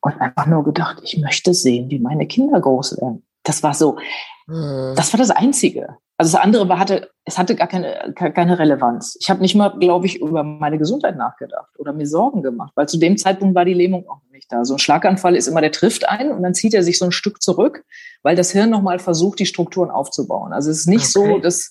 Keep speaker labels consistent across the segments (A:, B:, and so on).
A: und einfach nur gedacht, ich möchte sehen, wie meine Kinder groß werden. Das war so, mhm. das war das Einzige. Also das andere war, hatte, es hatte gar keine, keine Relevanz. Ich habe nicht mal, glaube ich, über meine Gesundheit nachgedacht oder mir Sorgen gemacht, weil zu dem Zeitpunkt war die Lähmung auch nicht da. So ein Schlaganfall ist immer, der trifft ein und dann zieht er sich so ein Stück zurück, weil das Hirn nochmal versucht, die Strukturen aufzubauen. Also es ist nicht okay. so, dass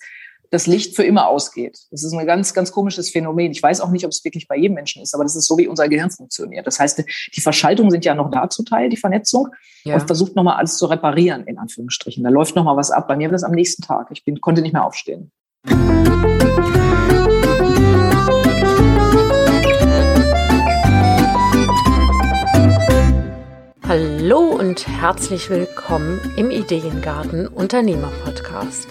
A: das Licht für immer ausgeht. Das ist ein ganz, ganz komisches Phänomen. Ich weiß auch nicht, ob es wirklich bei jedem Menschen ist, aber das ist so, wie unser Gehirn funktioniert. Das heißt, die Verschaltungen sind ja noch da zu Teil, die Vernetzung, ja. und versucht nochmal alles zu reparieren, in Anführungsstrichen. Da läuft nochmal was ab. Bei mir war das am nächsten Tag. Ich bin, konnte nicht mehr aufstehen.
B: Hallo und herzlich willkommen im Ideengarten Unternehmer Podcast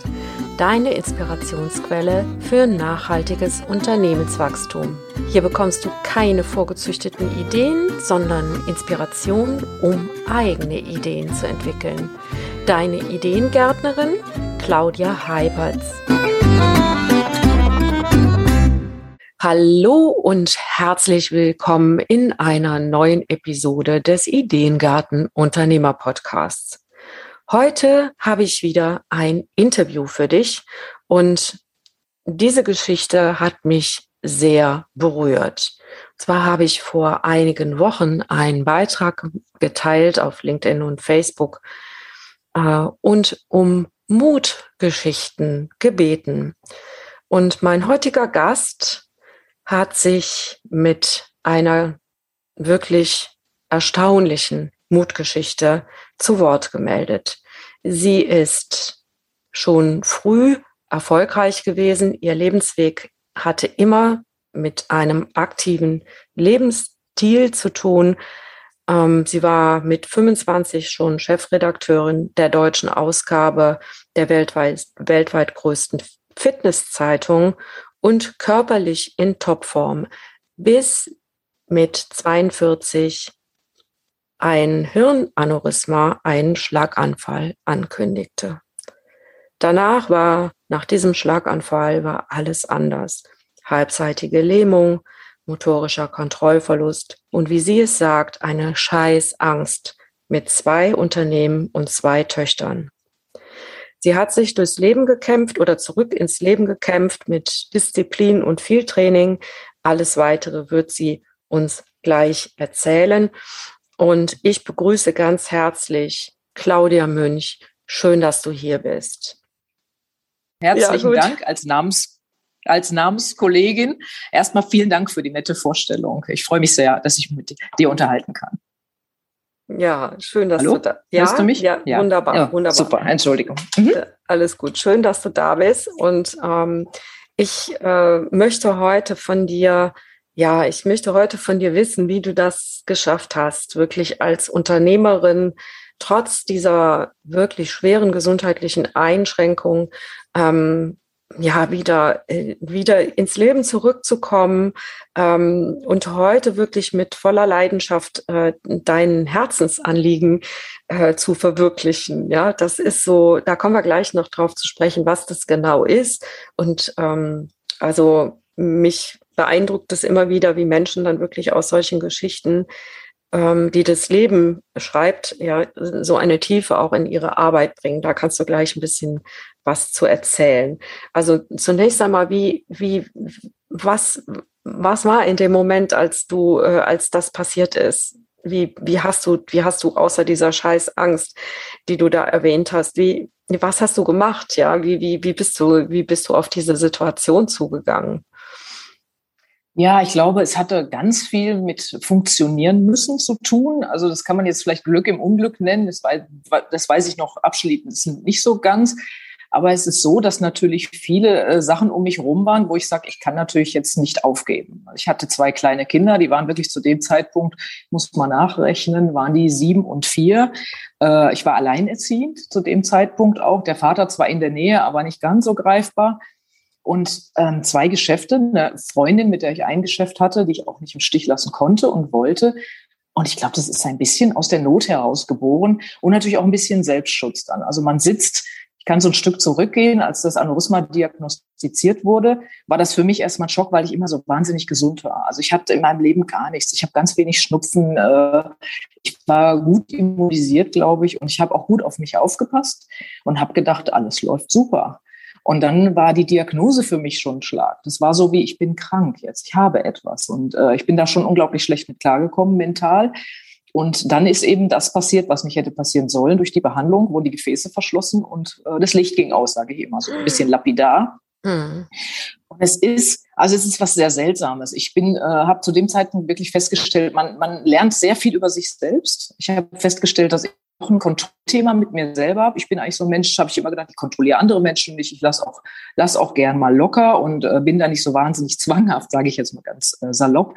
B: deine Inspirationsquelle für nachhaltiges Unternehmenswachstum. Hier bekommst du keine vorgezüchteten Ideen, sondern Inspiration, um eigene Ideen zu entwickeln. Deine Ideengärtnerin Claudia Heiberts. Hallo und herzlich willkommen in einer neuen Episode des Ideengarten Unternehmer Podcasts. Heute habe ich wieder ein Interview für dich und diese Geschichte hat mich sehr berührt. Und zwar habe ich vor einigen Wochen einen Beitrag geteilt auf LinkedIn und Facebook äh, und um Mutgeschichten gebeten. Und mein heutiger Gast hat sich mit einer wirklich erstaunlichen Mutgeschichte zu Wort gemeldet. Sie ist schon früh erfolgreich gewesen. Ihr Lebensweg hatte immer mit einem aktiven Lebensstil zu tun. Ähm, sie war mit 25 schon Chefredakteurin der deutschen Ausgabe der weltweit, weltweit größten Fitnesszeitung und körperlich in Topform bis mit 42 ein Hirnaneurysma einen Schlaganfall ankündigte. Danach war, nach diesem Schlaganfall war alles anders. Halbseitige Lähmung, motorischer Kontrollverlust und wie sie es sagt, eine Scheißangst mit zwei Unternehmen und zwei Töchtern. Sie hat sich durchs Leben gekämpft oder zurück ins Leben gekämpft mit Disziplin und viel Training. Alles weitere wird sie uns gleich erzählen. Und ich begrüße ganz herzlich Claudia Münch. Schön, dass du hier bist.
A: Herzlichen ja, Dank als Namens als Namenskollegin. Erstmal vielen Dank für die nette Vorstellung. Ich freue mich sehr, dass ich mit dir unterhalten kann.
B: Ja, schön, dass
A: Hallo?
B: du da
A: ja, Hörst du mich?
B: Ja, ja. wunderbar, ja, wunderbar.
A: Super, Entschuldigung. Mhm.
B: Äh, alles gut. Schön, dass du da bist. Und ähm, ich äh, möchte heute von dir ja, ich möchte heute von dir wissen, wie du das geschafft hast, wirklich als Unternehmerin trotz dieser wirklich schweren gesundheitlichen Einschränkungen ähm, ja wieder äh, wieder ins Leben zurückzukommen ähm, und heute wirklich mit voller Leidenschaft äh, dein Herzensanliegen äh, zu verwirklichen. Ja, das ist so. Da kommen wir gleich noch drauf zu sprechen, was das genau ist. Und ähm, also mich beeindruckt es immer wieder, wie Menschen dann wirklich aus solchen Geschichten, ähm, die das Leben schreibt, ja, so eine Tiefe auch in ihre Arbeit bringen. Da kannst du gleich ein bisschen was zu erzählen. Also zunächst einmal, wie, wie, was, was war in dem Moment, als du, äh, als das passiert ist? Wie, wie hast du, wie hast du außer dieser scheiß Angst, die du da erwähnt hast, wie, was hast du gemacht? Ja, wie, wie, wie bist du, wie bist du auf diese Situation zugegangen?
A: Ja, ich glaube, es hatte ganz viel mit funktionieren müssen zu tun. Also das kann man jetzt vielleicht Glück im Unglück nennen. Das, weiß, das weiß ich noch abschließend nicht so ganz. Aber es ist so, dass natürlich viele äh, Sachen um mich rum waren, wo ich sage, ich kann natürlich jetzt nicht aufgeben. Ich hatte zwei kleine Kinder, die waren wirklich zu dem Zeitpunkt, muss man nachrechnen, waren die sieben und vier. Äh, ich war alleinerziehend zu dem Zeitpunkt auch. Der Vater zwar in der Nähe, aber nicht ganz so greifbar und ähm, zwei Geschäfte, eine Freundin, mit der ich ein Geschäft hatte, die ich auch nicht im Stich lassen konnte und wollte. Und ich glaube, das ist ein bisschen aus der Not heraus geboren und natürlich auch ein bisschen Selbstschutz dann. Also man sitzt, kann so ein Stück zurückgehen. Als das Aneurysma diagnostiziert wurde, war das für mich erstmal ein Schock, weil ich immer so wahnsinnig gesund war. Also ich hatte in meinem Leben gar nichts. Ich habe ganz wenig Schnupfen. Äh, ich war gut immunisiert, glaube ich, und ich habe auch gut auf mich aufgepasst und habe gedacht, alles läuft super. Und dann war die Diagnose für mich schon ein Schlag. Das war so wie, ich bin krank jetzt, ich habe etwas. Und äh, ich bin da schon unglaublich schlecht mit klargekommen mental. Und dann ist eben das passiert, was nicht hätte passieren sollen. Durch die Behandlung wurden die Gefäße verschlossen und äh, das Licht ging aus, sage ich immer, so ein bisschen lapidar. Mhm. Und es ist, also es ist was sehr Seltsames. Ich bin, äh, habe zu dem Zeitpunkt wirklich festgestellt, man, man lernt sehr viel über sich selbst. Ich habe festgestellt, dass ich auch ein Kontrollthema mit mir selber. Ich bin eigentlich so ein Mensch, habe ich immer gedacht, ich kontrolliere andere Menschen nicht. Ich lasse auch, lass auch gern mal locker und äh, bin da nicht so wahnsinnig zwanghaft, sage ich jetzt mal ganz äh, salopp.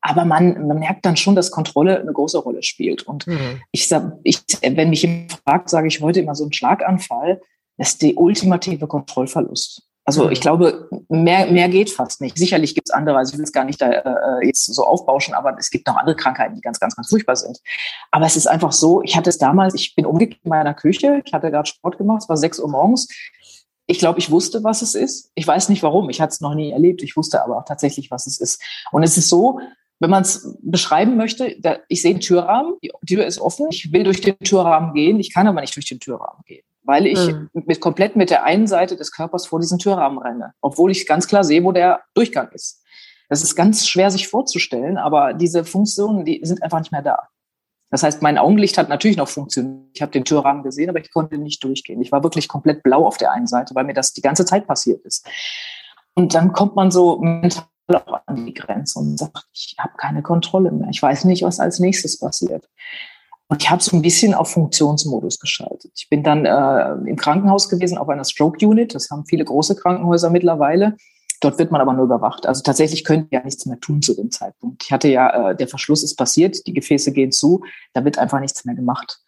A: Aber man, man merkt dann schon, dass Kontrolle eine große Rolle spielt. Und mhm. ich ich, wenn mich jemand fragt, sage ich heute immer so ein Schlaganfall, ist die ultimative Kontrollverlust. Also ich glaube, mehr, mehr geht fast nicht. Sicherlich gibt es andere, also ich will es gar nicht da äh, jetzt so aufbauschen, aber es gibt noch andere Krankheiten, die ganz, ganz, ganz furchtbar sind. Aber es ist einfach so, ich hatte es damals, ich bin umgekehrt in meiner Küche, ich hatte gerade Sport gemacht, es war sechs Uhr morgens. Ich glaube, ich wusste, was es ist. Ich weiß nicht warum, ich hatte es noch nie erlebt. Ich wusste aber auch tatsächlich, was es ist. Und es ist so, wenn man es beschreiben möchte, da, ich sehe den Türrahmen, die Tür ist offen, ich will durch den Türrahmen gehen, ich kann aber nicht durch den Türrahmen gehen weil ich mhm. mit, komplett mit der einen Seite des Körpers vor diesen Türrahmen renne, obwohl ich ganz klar sehe, wo der Durchgang ist. Das ist ganz schwer sich vorzustellen, aber diese Funktionen, die sind einfach nicht mehr da. Das heißt, mein Augenlicht hat natürlich noch funktioniert. Ich habe den Türrahmen gesehen, aber ich konnte nicht durchgehen. Ich war wirklich komplett blau auf der einen Seite, weil mir das die ganze Zeit passiert ist. Und dann kommt man so mental auch an die Grenze und sagt, ich habe keine Kontrolle mehr. Ich weiß nicht, was als nächstes passiert. Und ich habe so ein bisschen auf Funktionsmodus geschaltet. Ich bin dann äh, im Krankenhaus gewesen, auf einer Stroke Unit. Das haben viele große Krankenhäuser mittlerweile. Dort wird man aber nur überwacht. Also tatsächlich könnte ja nichts mehr tun zu dem Zeitpunkt. Ich hatte ja, äh, der Verschluss ist passiert, die Gefäße gehen zu, da wird einfach nichts mehr gemacht.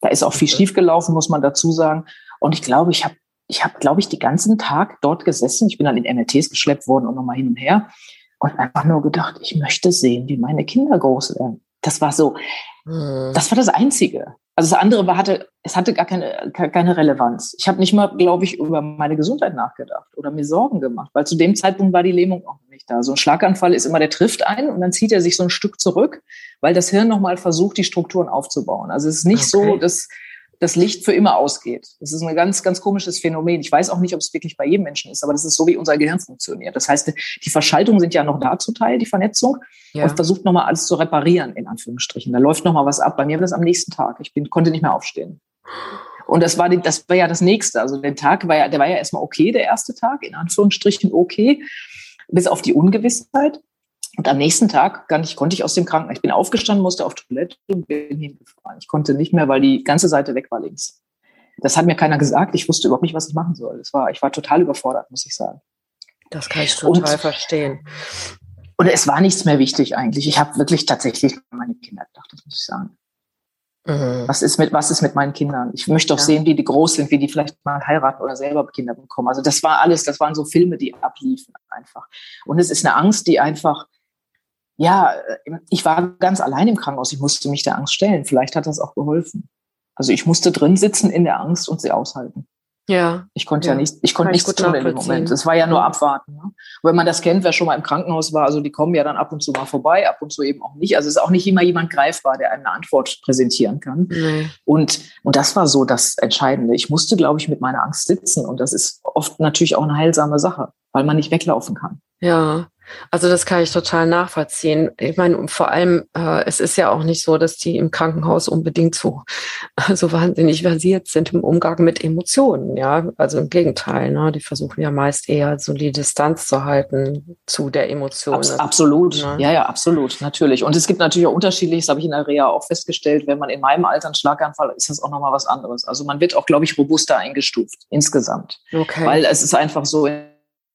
A: Da ist auch viel okay. schiefgelaufen, muss man dazu sagen. Und ich glaube, ich habe, ich habe, glaube ich, den ganzen Tag dort gesessen. Ich bin dann in MRTs geschleppt worden und nochmal hin und her und einfach nur gedacht, ich möchte sehen, wie meine Kinder groß werden. Das war so, Mhm. Das war das Einzige. Also das andere war, hatte, es hatte gar keine, keine Relevanz. Ich habe nicht mal, glaube ich, über meine Gesundheit nachgedacht oder mir Sorgen gemacht, weil zu dem Zeitpunkt war die Lähmung auch nicht da. So ein Schlaganfall ist immer, der trifft ein und dann zieht er sich so ein Stück zurück, weil das Hirn nochmal versucht, die Strukturen aufzubauen. Also es ist nicht okay. so, dass das Licht für immer ausgeht. Das ist ein ganz, ganz komisches Phänomen. Ich weiß auch nicht, ob es wirklich bei jedem Menschen ist, aber das ist so, wie unser Gehirn funktioniert. Das heißt, die Verschaltungen sind ja noch da zu Teil, die Vernetzung, ja. und versucht nochmal alles zu reparieren, in Anführungsstrichen. Da läuft nochmal was ab. Bei mir war das am nächsten Tag. Ich bin, konnte nicht mehr aufstehen. Und das war, die, das war ja das nächste. Also der Tag war ja, der war ja erstmal okay, der erste Tag, in Anführungsstrichen okay, bis auf die Ungewissheit. Und am nächsten Tag gar nicht, konnte ich aus dem Krankenhaus. Ich bin aufgestanden, musste auf Toilette und bin hingefahren. Ich konnte nicht mehr, weil die ganze Seite weg war links. Das hat mir keiner gesagt. Ich wusste überhaupt nicht, was ich machen soll. Das war, ich war total überfordert, muss ich sagen.
B: Das kann ich total und, verstehen.
A: Und es war nichts mehr wichtig eigentlich. Ich habe wirklich tatsächlich an meine Kinder gedacht, das muss ich sagen. Mhm. Was ist mit, was ist mit meinen Kindern? Ich möchte auch ja. sehen, wie die groß sind, wie die vielleicht mal heiraten oder selber Kinder bekommen. Also das war alles, das waren so Filme, die abliefen einfach. Und es ist eine Angst, die einfach ja, ich war ganz allein im Krankenhaus. Ich musste mich der Angst stellen. Vielleicht hat das auch geholfen. Also ich musste drin sitzen in der Angst und sie aushalten.
B: Ja.
A: Ich konnte ja, ja nicht, ich konnte nichts tun in dem Moment. Es war ja nur abwarten. Ne? wenn man das kennt, wer schon mal im Krankenhaus war, also die kommen ja dann ab und zu mal vorbei, ab und zu eben auch nicht. Also es ist auch nicht immer jemand greifbar, der eine Antwort präsentieren kann. Mhm. Und, und das war so das Entscheidende. Ich musste, glaube ich, mit meiner Angst sitzen. Und das ist oft natürlich auch eine heilsame Sache, weil man nicht weglaufen kann.
B: Ja, also das kann ich total nachvollziehen. Ich meine, vor allem, äh, es ist ja auch nicht so, dass die im Krankenhaus unbedingt so, so wahnsinnig versiert sind im Umgang mit Emotionen. Ja, also im Gegenteil, ne? die versuchen ja meist eher so die Distanz zu halten zu der Emotion. Abs
A: absolut, ne? ja, ja, absolut, natürlich. Und es gibt natürlich auch unterschiedliches, habe ich in der Reha auch festgestellt, wenn man in meinem Alter einen Schlaganfall ist das auch nochmal was anderes. Also man wird auch, glaube ich, robuster eingestuft insgesamt. Okay. Weil es ist einfach so,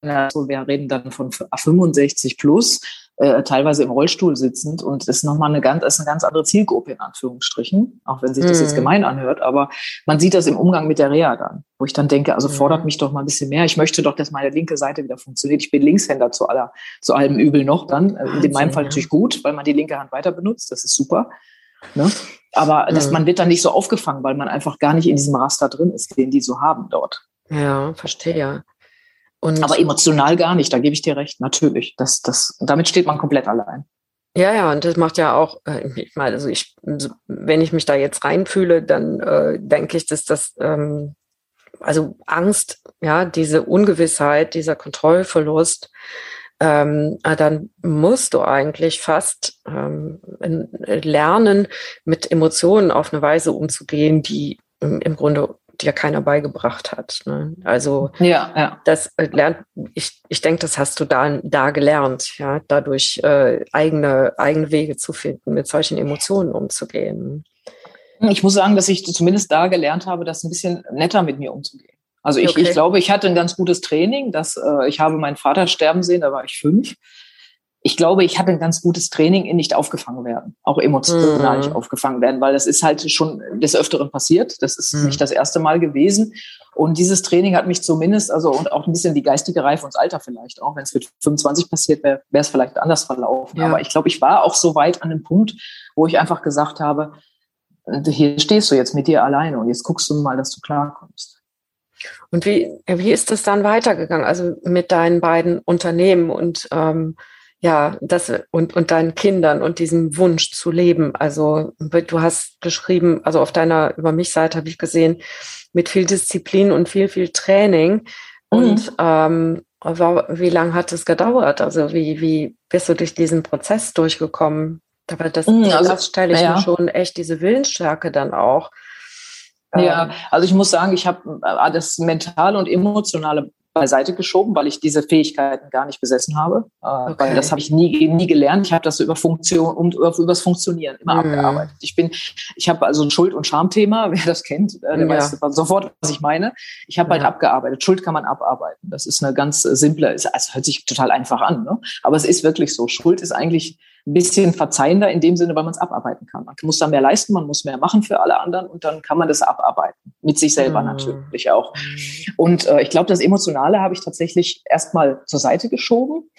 A: also wir reden dann von 65 plus, äh, teilweise im Rollstuhl sitzend und das ist nochmal eine ganz, ist eine ganz andere Zielgruppe in Anführungsstrichen, auch wenn sich das jetzt mhm. gemein anhört, aber man sieht das im Umgang mit der Reha dann, wo ich dann denke, also fordert mhm. mich doch mal ein bisschen mehr. Ich möchte doch, dass meine linke Seite wieder funktioniert. Ich bin Linkshänder zu aller, zu allem Übel noch dann. Wahnsinn, in meinem Fall natürlich gut, weil man die linke Hand weiter benutzt. Das ist super. Ne? Aber das, man wird dann nicht so aufgefangen, weil man einfach gar nicht in diesem Raster drin ist, den die so haben dort.
B: Ja, verstehe.
A: Und Aber emotional gar nicht, da gebe ich dir recht, natürlich. Das, das, damit steht man komplett allein.
B: Ja, ja, und das macht ja auch, äh, ich meine, also ich, wenn ich mich da jetzt reinfühle, dann äh, denke ich, dass das, ähm, also Angst, ja, diese Ungewissheit, dieser Kontrollverlust, ähm, ah, dann musst du eigentlich fast ähm, lernen, mit Emotionen auf eine Weise umzugehen, die im, im Grunde dir keiner beigebracht hat. Ne? Also ja, ja. das äh, lernt, ich, ich denke, das hast du da, da gelernt, ja, dadurch äh, eigene, eigene Wege zu finden, mit solchen Emotionen umzugehen.
A: Ich muss sagen, dass ich zumindest da gelernt habe, das ein bisschen netter mit mir umzugehen. Also ich, okay. ich glaube, ich hatte ein ganz gutes Training. Dass, äh, ich habe meinen Vater sterben sehen, da war ich fünf ich glaube, ich hatte ein ganz gutes Training in nicht aufgefangen werden, auch emotional mhm. nicht aufgefangen werden, weil das ist halt schon des Öfteren passiert. Das ist mhm. nicht das erste Mal gewesen. Und dieses Training hat mich zumindest, also und auch ein bisschen die geistige Reife und das Alter vielleicht, auch wenn es mit 25 passiert wäre, wäre es vielleicht anders verlaufen. Ja. Aber ich glaube, ich war auch so weit an dem Punkt, wo ich einfach gesagt habe, hier stehst du jetzt mit dir alleine und jetzt guckst du mal, dass du klarkommst.
B: Und wie, wie ist das dann weitergegangen? Also mit deinen beiden Unternehmen und ähm, ja, das und, und deinen Kindern und diesem Wunsch zu leben. Also du hast geschrieben, also auf deiner Über mich Seite habe ich gesehen, mit viel Disziplin und viel, viel Training. Mhm. Und ähm, wie lange hat es gedauert? Also wie, wie bist du durch diesen Prozess durchgekommen? Aber das, mhm, also, das stelle ich ja. mir schon echt diese Willensstärke dann auch.
A: Ja, ähm, also ich muss sagen, ich habe das mentale und emotionale beiseite geschoben, weil ich diese Fähigkeiten gar nicht besessen habe. Äh, okay. Weil das habe ich nie, nie gelernt. Ich habe das über Funktion und über, das Funktionieren immer mhm. abgearbeitet. Ich bin, ich habe also ein Schuld- und Schamthema, wer das kennt, äh, der ja. weiß sofort, was ich meine. Ich habe halt ja. halt abgearbeitet. Schuld kann man abarbeiten. Das ist eine ganz simple, also hört sich total einfach an, ne? aber es ist wirklich so. Schuld ist eigentlich ein bisschen verzeihender in dem Sinne, weil man es abarbeiten kann. Man muss da mehr leisten, man muss mehr machen für alle anderen und dann kann man das abarbeiten. Mit sich selber mhm. natürlich auch. Und äh, ich glaube, das Emotionale habe ich tatsächlich erstmal zur Seite geschoben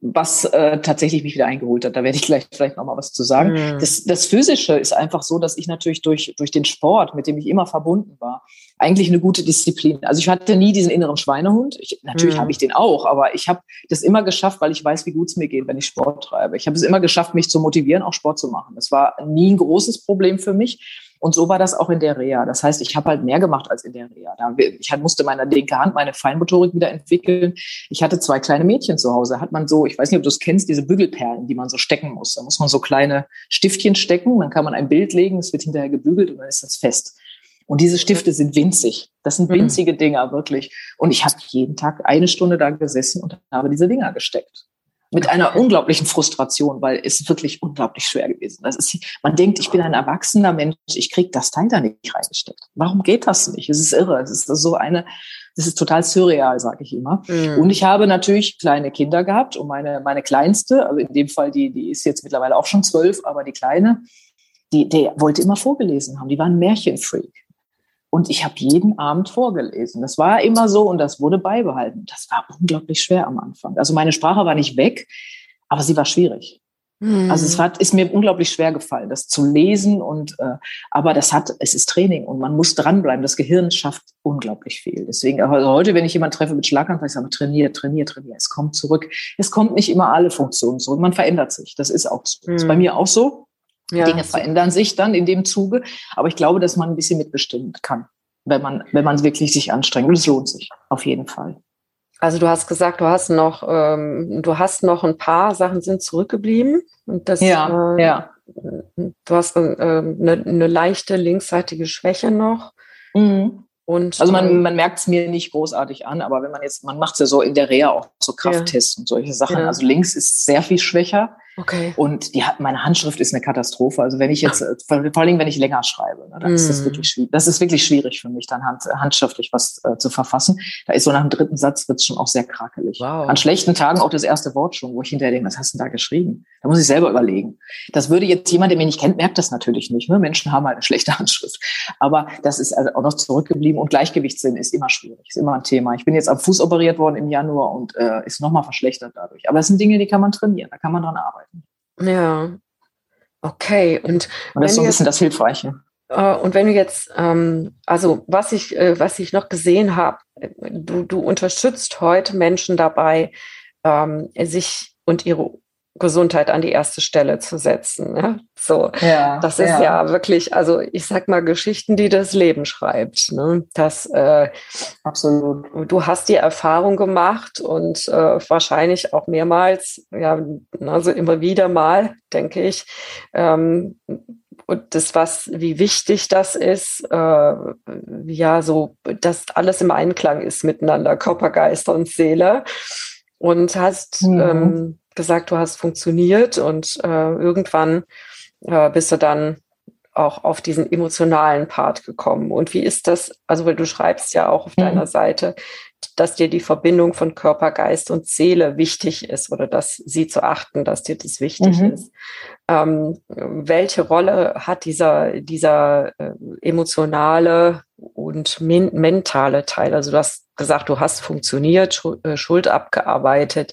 A: was äh, tatsächlich mich wieder eingeholt hat. Da werde ich gleich vielleicht noch mal was zu sagen. Mhm. Das, das Physische ist einfach so, dass ich natürlich durch, durch den Sport, mit dem ich immer verbunden war, eigentlich eine gute Disziplin. Also ich hatte nie diesen inneren Schweinehund. Ich, natürlich mhm. habe ich den auch, aber ich habe das immer geschafft, weil ich weiß, wie gut es mir geht, wenn ich Sport treibe. Ich habe es immer geschafft, mich zu motivieren, auch Sport zu machen. Das war nie ein großes Problem für mich. Und so war das auch in der Reha. Das heißt, ich habe halt mehr gemacht als in der Reha. Ich musste meine linke Hand, meine Feinmotorik wieder entwickeln. Ich hatte zwei kleine Mädchen zu Hause. Hat man so, ich weiß nicht, ob du es kennst, diese Bügelperlen, die man so stecken muss. Da muss man so kleine Stiftchen stecken. Dann kann man ein Bild legen, es wird hinterher gebügelt und dann ist das fest. Und diese Stifte sind winzig. Das sind mhm. winzige Dinger, wirklich. Und ich habe jeden Tag eine Stunde da gesessen und habe diese Dinger gesteckt. Mit einer unglaublichen Frustration, weil es wirklich unglaublich schwer gewesen das ist. Man denkt, ich bin ein erwachsener Mensch, ich krieg das Teil da nicht reingesteckt. Warum geht das nicht? Es ist irre. Es ist so eine, das ist total surreal, sage ich immer. Mhm. Und ich habe natürlich kleine Kinder gehabt und meine, meine kleinste, also in dem Fall, die, die ist jetzt mittlerweile auch schon zwölf, aber die kleine, die, die wollte immer vorgelesen haben. Die war ein Märchenfreak. Und ich habe jeden Abend vorgelesen. Das war immer so und das wurde beibehalten. Das war unglaublich schwer am Anfang. Also meine Sprache war nicht weg, aber sie war schwierig. Mhm. Also es hat, ist mir unglaublich schwer gefallen, das zu lesen und äh, aber das hat, es ist Training und man muss dranbleiben. Das Gehirn schafft unglaublich viel. Deswegen also heute, wenn ich jemanden treffe mit Schlaganfall, ich sage, trainier, trainier, trainier. Es kommt zurück. Es kommt nicht immer alle Funktionen zurück. Man verändert sich. Das ist auch so. Mhm. Das ist bei hm. mir auch so. Ja. Dinge verändern sich dann in dem Zuge. Aber ich glaube, dass man ein bisschen mitbestimmen kann, wenn man, wenn man wirklich sich anstrengt. Und es lohnt sich auf jeden Fall.
B: Also du hast gesagt, du hast noch, ähm, du hast noch ein paar Sachen sind zurückgeblieben. Und das, ja, äh, ja. Du hast äh, eine, eine leichte linksseitige Schwäche noch.
A: Mhm. Und, also man, ähm, man merkt es mir nicht großartig an, aber wenn man jetzt, man macht es ja so in der Reha auch so Krafttests ja. und solche Sachen. Ja. Also links ist sehr viel schwächer. Okay. Und die hat, meine Handschrift ist eine Katastrophe. Also wenn ich jetzt, vor, vor allem wenn ich länger schreibe, ne, dann mm. ist das mhm. wirklich schwierig. Das ist wirklich schwierig für mich, dann hand, handschriftlich was äh, zu verfassen. Da ist so nach dem dritten Satz wird's schon auch sehr krakelig. Wow. An schlechten Tagen auch das erste Wort schon, wo ich hinterher denke, was hast du denn da geschrieben? Da muss ich selber überlegen. Das würde jetzt jemand, der mich nicht kennt, merkt das natürlich nicht. Ne? Menschen haben halt eine schlechte Handschrift. Aber das ist also auch noch zurückgeblieben und Gleichgewichtssinn ist immer schwierig, ist immer ein Thema. Ich bin jetzt am Fuß operiert worden im Januar und äh, ist nochmal verschlechtert dadurch. Aber es sind Dinge, die kann man trainieren, da kann man dran arbeiten.
B: Ja. Okay, und,
A: und das ist so ein bisschen das Hilfreiche.
B: Äh, und wenn du jetzt, ähm, also was ich, äh, was ich noch gesehen habe, du, du unterstützt heute Menschen dabei, ähm, sich und ihre Gesundheit an die erste Stelle zu setzen. Ne? So, ja, das ist ja. ja. wirklich, also ich sag mal Geschichten, die das Leben schreibt. Ne? Das, äh, absolut. Du hast die Erfahrung gemacht und äh, wahrscheinlich auch mehrmals, ja, also immer wieder mal, denke ich. Ähm, und das, was, wie wichtig das ist, äh, ja, so, dass alles im Einklang ist miteinander, Körper, Geist und Seele. Und hast mhm. ähm, gesagt, du hast funktioniert und äh, irgendwann äh, bist du dann auch auf diesen emotionalen Part gekommen. Und wie ist das? Also, weil du schreibst ja auch auf mhm. deiner Seite, dass dir die Verbindung von Körper, Geist und Seele wichtig ist oder dass sie zu achten, dass dir das wichtig mhm. ist. Ähm, welche Rolle hat dieser, dieser äh, emotionale und men mentale Teil? Also du hast gesagt, du hast funktioniert, äh, Schuld abgearbeitet.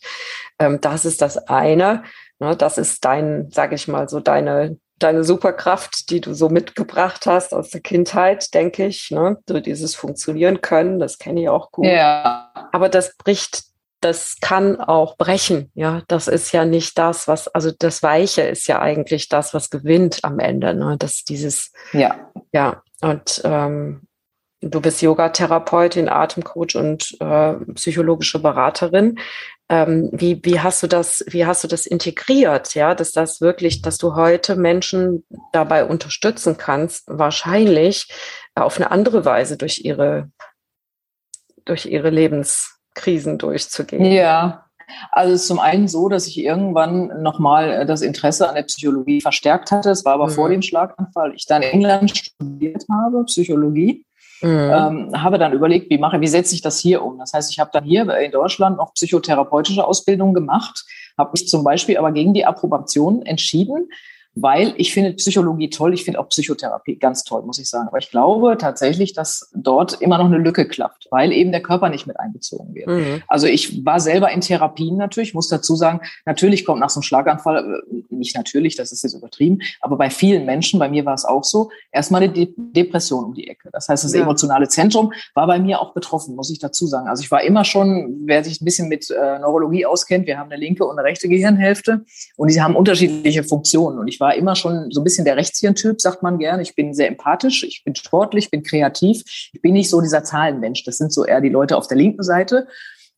B: Ähm, das ist das eine. Ne, das ist dein, sage ich mal, so deine deine Superkraft, die du so mitgebracht hast aus der Kindheit, denke ich. Ne? So dieses Funktionieren können, das kenne ich auch gut. Ja. Aber das bricht, das kann auch brechen. Ja, das ist ja nicht das, was, also das Weiche ist ja eigentlich das, was gewinnt am Ende. Ne? Das dieses, ja, ja. Und ähm, du bist Yogatherapeutin, Atemcoach und äh, psychologische Beraterin. Ähm, wie, wie hast du das, wie hast du das integriert, ja, dass das wirklich, dass du heute Menschen dabei unterstützen kannst, wahrscheinlich auf eine andere Weise durch ihre, durch ihre Lebenskrisen durchzugehen?
A: Ja, also es ist zum einen so, dass ich irgendwann nochmal das Interesse an der Psychologie verstärkt hatte. Es war aber mhm. vor dem Schlaganfall. Ich dann in England studiert habe, Psychologie. Mhm. Ähm, habe dann überlegt, wie mache, wie setze ich das hier um? Das heißt, ich habe dann hier in Deutschland noch psychotherapeutische Ausbildung gemacht, habe mich zum Beispiel aber gegen die Approbation entschieden, weil ich finde Psychologie toll, ich finde auch Psychotherapie ganz toll, muss ich sagen. Aber ich glaube tatsächlich, dass dort immer noch eine Lücke klafft, weil eben der Körper nicht mit einbezogen wird. Mhm. Also ich war selber in Therapien natürlich, muss dazu sagen, natürlich kommt nach so einem Schlaganfall, äh, nicht natürlich, das ist jetzt übertrieben, aber bei vielen Menschen, bei mir war es auch so, erstmal eine De Depression um die Ecke. Das heißt, das ja. emotionale Zentrum war bei mir auch betroffen, muss ich dazu sagen. Also ich war immer schon, wer sich ein bisschen mit äh, Neurologie auskennt, wir haben eine linke und eine rechte Gehirnhälfte und die haben unterschiedliche Funktionen und ich war war immer schon so ein bisschen der Rechtshirn-Typ, sagt man gerne. Ich bin sehr empathisch, ich bin sportlich, bin kreativ. Ich bin nicht so dieser Zahlenmensch. Das sind so eher die Leute auf der linken Seite.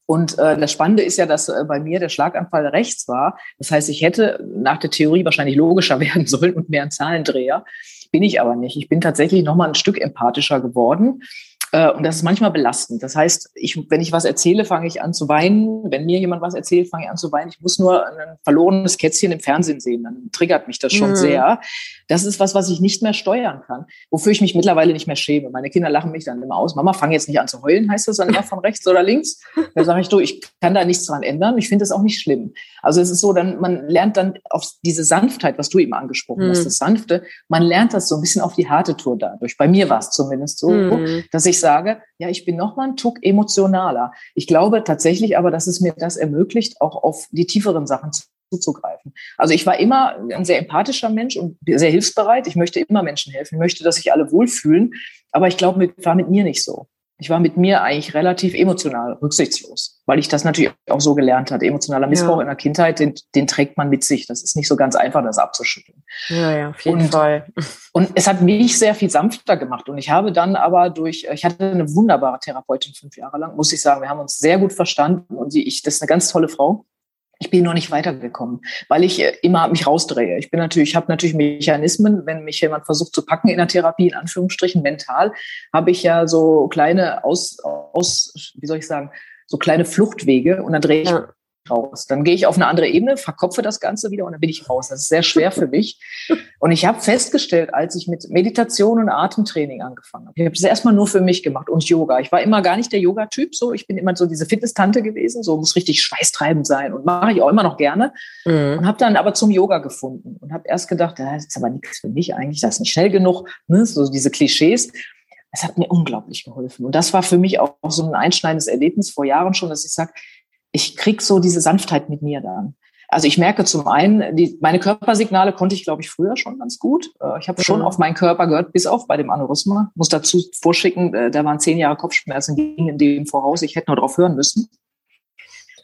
A: Und äh, das Spannende ist ja, dass äh, bei mir der Schlaganfall rechts war. Das heißt, ich hätte nach der Theorie wahrscheinlich logischer werden sollen und mehr ein Zahlendreher. Bin ich aber nicht. Ich bin tatsächlich noch mal ein Stück empathischer geworden und das ist manchmal belastend. Das heißt, ich, wenn ich was erzähle, fange ich an zu weinen. Wenn mir jemand was erzählt, fange ich an zu weinen. Ich muss nur ein verlorenes Kätzchen im Fernsehen sehen, dann triggert mich das schon mhm. sehr. Das ist was, was ich nicht mehr steuern kann, wofür ich mich mittlerweile nicht mehr schäme. Meine Kinder lachen mich dann immer aus. Mama, fang jetzt nicht an zu heulen, heißt das dann immer von rechts oder links. Da sage ich, du, ich kann da nichts dran ändern. Ich finde das auch nicht schlimm. Also es ist so, dann man lernt dann auf diese Sanftheit, was du eben angesprochen mhm. hast, das Sanfte, man lernt das so ein bisschen auf die harte Tour dadurch. Bei mir war es zumindest so, mhm. dass ich sage, ja, ich bin noch mal einen Tuck emotionaler. Ich glaube tatsächlich aber, dass es mir das ermöglicht, auch auf die tieferen Sachen zuzugreifen. Also ich war immer ein sehr empathischer Mensch und sehr hilfsbereit. Ich möchte immer Menschen helfen. Ich möchte, dass sich alle wohlfühlen. Aber ich glaube, war mit mir nicht so. Ich war mit mir eigentlich relativ emotional rücksichtslos, weil ich das natürlich auch so gelernt hatte. Emotionaler Missbrauch ja. in der Kindheit, den, den trägt man mit sich. Das ist nicht so ganz einfach, das abzuschütteln.
B: Ja, ja, auf jeden und, Fall.
A: Und es hat mich sehr viel sanfter gemacht. Und ich habe dann aber durch, ich hatte eine wunderbare Therapeutin fünf Jahre lang, muss ich sagen. Wir haben uns sehr gut verstanden und die, ich, das ist eine ganz tolle Frau. Ich bin noch nicht weitergekommen, weil ich äh, immer mich rausdrehe. Ich bin natürlich, ich habe natürlich Mechanismen, wenn mich jemand versucht zu packen in der Therapie, in Anführungsstrichen mental, habe ich ja so kleine aus, aus, wie soll ich sagen, so kleine Fluchtwege und dann drehe ich ja raus. Dann gehe ich auf eine andere Ebene, verkopfe das Ganze wieder und dann bin ich raus. Das ist sehr schwer für mich. Und ich habe festgestellt, als ich mit Meditation und Atemtraining angefangen habe, ich habe das erstmal nur für mich gemacht und Yoga. Ich war immer gar nicht der Yoga-Typ, so ich bin immer so diese Fitness-Tante gewesen, so muss richtig schweißtreibend sein und mache ich auch immer noch gerne. Mhm. Und habe dann aber zum Yoga gefunden und habe erst gedacht, das ist aber nichts für mich eigentlich, das ist nicht schnell genug, ne? so diese Klischees. Es hat mir unglaublich geholfen. Und das war für mich auch so ein einschneidendes Erlebnis vor Jahren schon, dass ich sage, ich krieg so diese Sanftheit mit mir dann. Also ich merke zum einen, die, meine Körpersignale konnte ich, glaube ich, früher schon ganz gut. Äh, ich habe schon mhm. auf meinen Körper gehört, bis auf bei dem Aneurysma. Muss dazu vorschicken, äh, da waren zehn Jahre Kopfschmerzen, gingen in dem voraus. Ich hätte nur darauf hören müssen.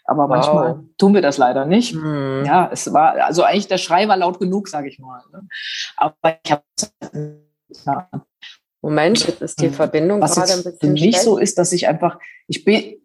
A: Aber wow. manchmal tun wir das leider nicht. Mhm. Ja, es war, also eigentlich der Schrei war laut genug, sage ich mal. Ne? Aber ich habe
B: ja. Moment, jetzt ist die. Verbindung
A: Was gerade ein bisschen nicht so ist, dass ich einfach, ich bin,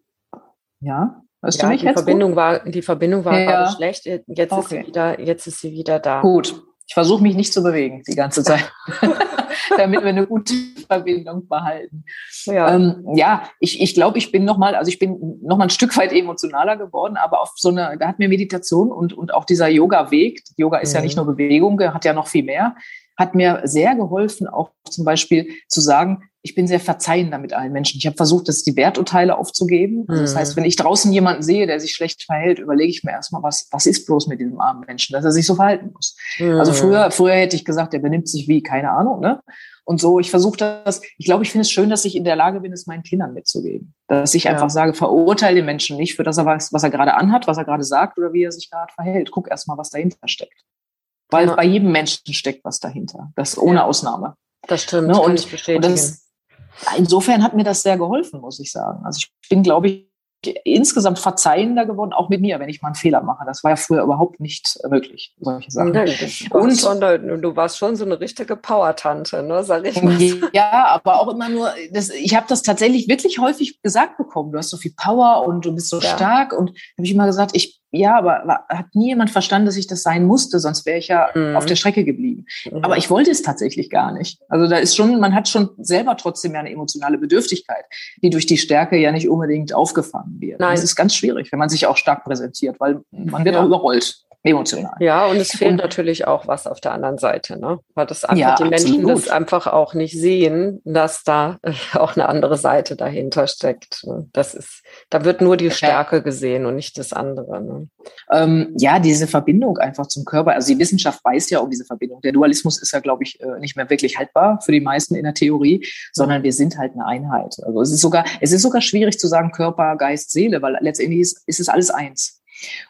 A: ja,
B: Hörst ja, du mich die jetzt Verbindung gut? war, die Verbindung war ja. gerade schlecht. Jetzt okay. ist sie wieder, jetzt ist sie wieder da.
A: Gut. Ich versuche mich nicht zu bewegen die ganze Zeit, damit wir eine gute Verbindung behalten. Ja, ähm, ja ich, ich glaube, ich bin noch mal, also ich bin noch mal ein Stück weit emotionaler geworden, aber auf so eine, da hat mir Meditation und, und auch dieser Yoga-Weg, Yoga ist mhm. ja nicht nur Bewegung, hat ja noch viel mehr, hat mir sehr geholfen, auch zum Beispiel zu sagen, ich bin sehr verzeihender mit allen Menschen. Ich habe versucht, das die Werturteile aufzugeben. Also das heißt, mhm. wenn ich draußen jemanden sehe, der sich schlecht verhält, überlege ich mir erstmal, was, was ist bloß mit diesem armen Menschen, dass er sich so verhalten muss. Mhm. Also früher, früher hätte ich gesagt, der benimmt sich wie, keine Ahnung, ne? Und so, ich versuche das, ich glaube, ich finde es schön, dass ich in der Lage bin, es meinen Kindern mitzugeben. Dass ich ja. einfach sage, verurteile den Menschen nicht für das, was, er gerade anhat, was er gerade sagt oder wie er sich gerade verhält. Guck erstmal, was dahinter steckt. Weil ja. bei jedem Menschen steckt was dahinter. Das ohne ja. Ausnahme.
B: Das stimmt. Ne?
A: Und, und das, insofern hat mir das sehr geholfen, muss ich sagen. Also ich bin, glaube ich, insgesamt verzeihender geworden, auch mit mir, wenn ich mal einen Fehler mache. Das war ja früher überhaupt nicht möglich, solche Sachen.
B: Nein, und schon, du warst schon so eine richtige Power-Tante, ne, sag ich mal.
A: Ja, aber auch immer nur, das, ich habe das tatsächlich wirklich häufig gesagt bekommen. Du hast so viel Power und du bist so ja. stark. Und habe ich immer gesagt, ich ja, aber hat nie jemand verstanden, dass ich das sein musste, sonst wäre ich ja mhm. auf der Strecke geblieben. Mhm. Aber ich wollte es tatsächlich gar nicht. Also da ist schon, man hat schon selber trotzdem ja eine emotionale Bedürftigkeit, die durch die Stärke ja nicht unbedingt aufgefangen wird. Nein. Das ist ganz schwierig, wenn man sich auch stark präsentiert, weil man wird ja. auch überrollt emotional.
B: Ja, und es fehlt und, natürlich auch was auf der anderen Seite, ne? Weil das einfach ja, die Menschen absolut. das einfach auch nicht sehen, dass da auch eine andere Seite dahinter steckt. Ne? Das ist, da wird nur die Stärke gesehen und nicht das andere. Ne?
A: Ähm, ja, diese Verbindung einfach zum Körper. Also die Wissenschaft weiß ja um diese Verbindung. Der Dualismus ist ja, glaube ich, äh, nicht mehr wirklich haltbar für die meisten in der Theorie, sondern wir sind halt eine Einheit. Also es ist sogar, es ist sogar schwierig zu sagen Körper, Geist, Seele, weil letztendlich ist, ist es alles eins.